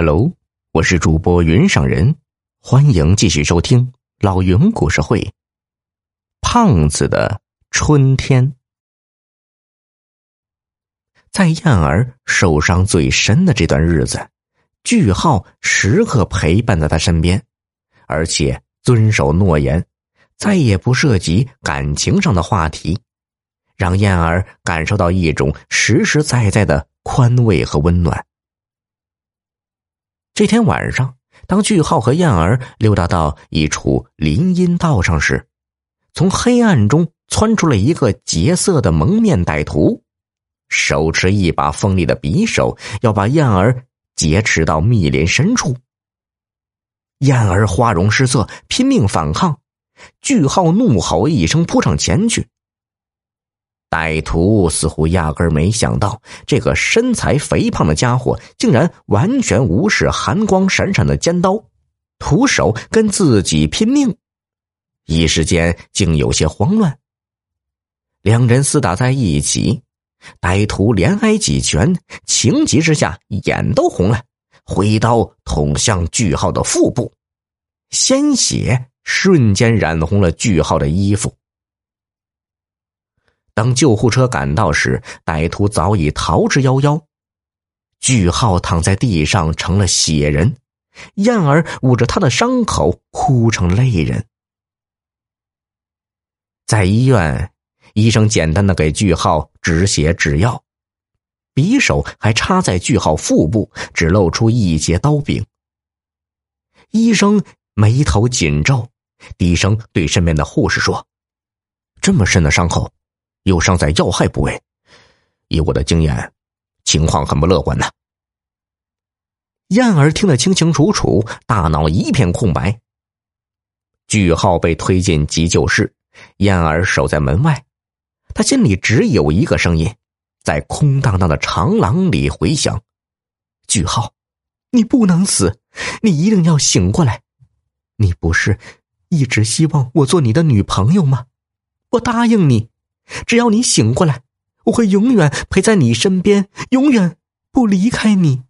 Hello，我是主播云上人，欢迎继续收听老云故事会。胖子的春天，在燕儿受伤最深的这段日子，句号时刻陪伴在他身边，而且遵守诺言，再也不涉及感情上的话题，让燕儿感受到一种实实在在的宽慰和温暖。这天晚上，当句号和燕儿溜达到一处林荫道上时，从黑暗中窜出了一个劫色的蒙面歹徒，手持一把锋利的匕首，要把燕儿劫持到密林深处。燕儿花容失色，拼命反抗，句号怒吼一声，扑上前去。歹徒似乎压根儿没想到，这个身材肥胖的家伙竟然完全无视寒光闪闪的尖刀，徒手跟自己拼命，一时间竟有些慌乱。两人厮打在一起，歹徒连挨几拳，情急之下眼都红了，挥刀捅向句号的腹部，鲜血瞬间染红了句号的衣服。当救护车赶到时，歹徒早已逃之夭夭。句号躺在地上成了血人，燕儿捂着他的伤口哭成泪人。在医院，医生简单的给句号止血止药，匕首还插在句号腹部，只露出一截刀柄。医生眉头紧皱，低声对身边的护士说：“这么深的伤口。”又伤在要害部位，以我的经验，情况很不乐观呐。燕儿听得清清楚楚，大脑一片空白。句号被推进急救室，燕儿守在门外，他心里只有一个声音，在空荡荡的长廊里回响：“句号，你不能死，你一定要醒过来。你不是一直希望我做你的女朋友吗？我答应你。”只要你醒过来，我会永远陪在你身边，永远不离开你。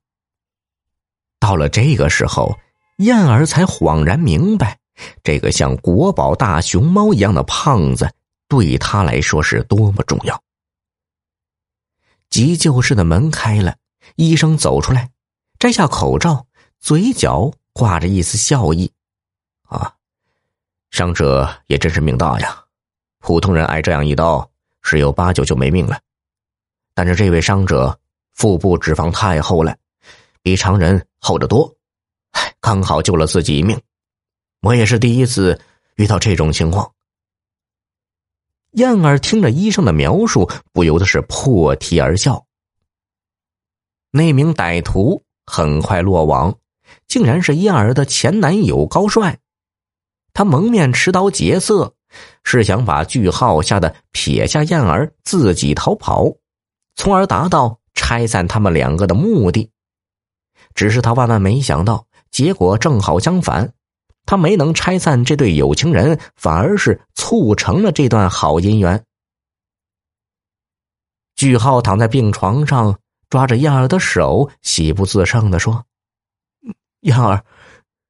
到了这个时候，燕儿才恍然明白，这个像国宝大熊猫一样的胖子对他来说是多么重要。急救室的门开了，医生走出来，摘下口罩，嘴角挂着一丝笑意。啊，伤者也真是命大呀。普通人挨这样一刀，十有八九就没命了。但是这位伤者腹部脂肪太厚了，比常人厚得多，唉，刚好救了自己一命。我也是第一次遇到这种情况。燕儿听着医生的描述，不由得是破涕而笑。那名歹徒很快落网，竟然是燕儿的前男友高帅。他蒙面持刀劫色。是想把句号吓得撇下燕儿自己逃跑，从而达到拆散他们两个的目的。只是他万万没想到，结果正好相反，他没能拆散这对有情人，反而是促成了这段好姻缘。句号躺在病床上，抓着燕儿的手，喜不自胜的说：“燕儿，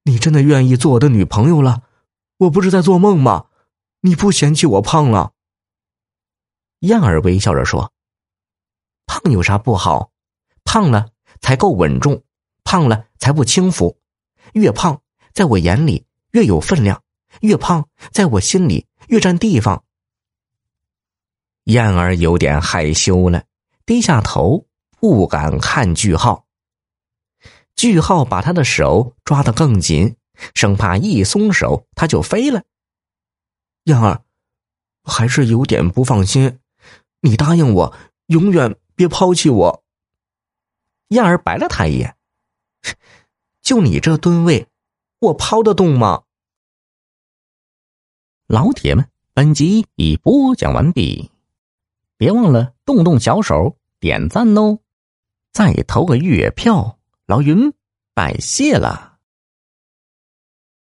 你真的愿意做我的女朋友了？我不是在做梦吗？”你不嫌弃我胖了？燕儿微笑着说：“胖有啥不好？胖了才够稳重，胖了才不轻浮。越胖，在我眼里越有分量；越胖，在我心里越占地方。”燕儿有点害羞了，低下头，不敢看句号。句号把他的手抓得更紧，生怕一松手他就飞了。燕儿，还是有点不放心。你答应我，永远别抛弃我。燕儿白了他一眼，就你这吨位，我抛得动吗？老铁们，本集已播讲完毕，别忘了动动小手点赞哦，再投个月票，老云拜谢了。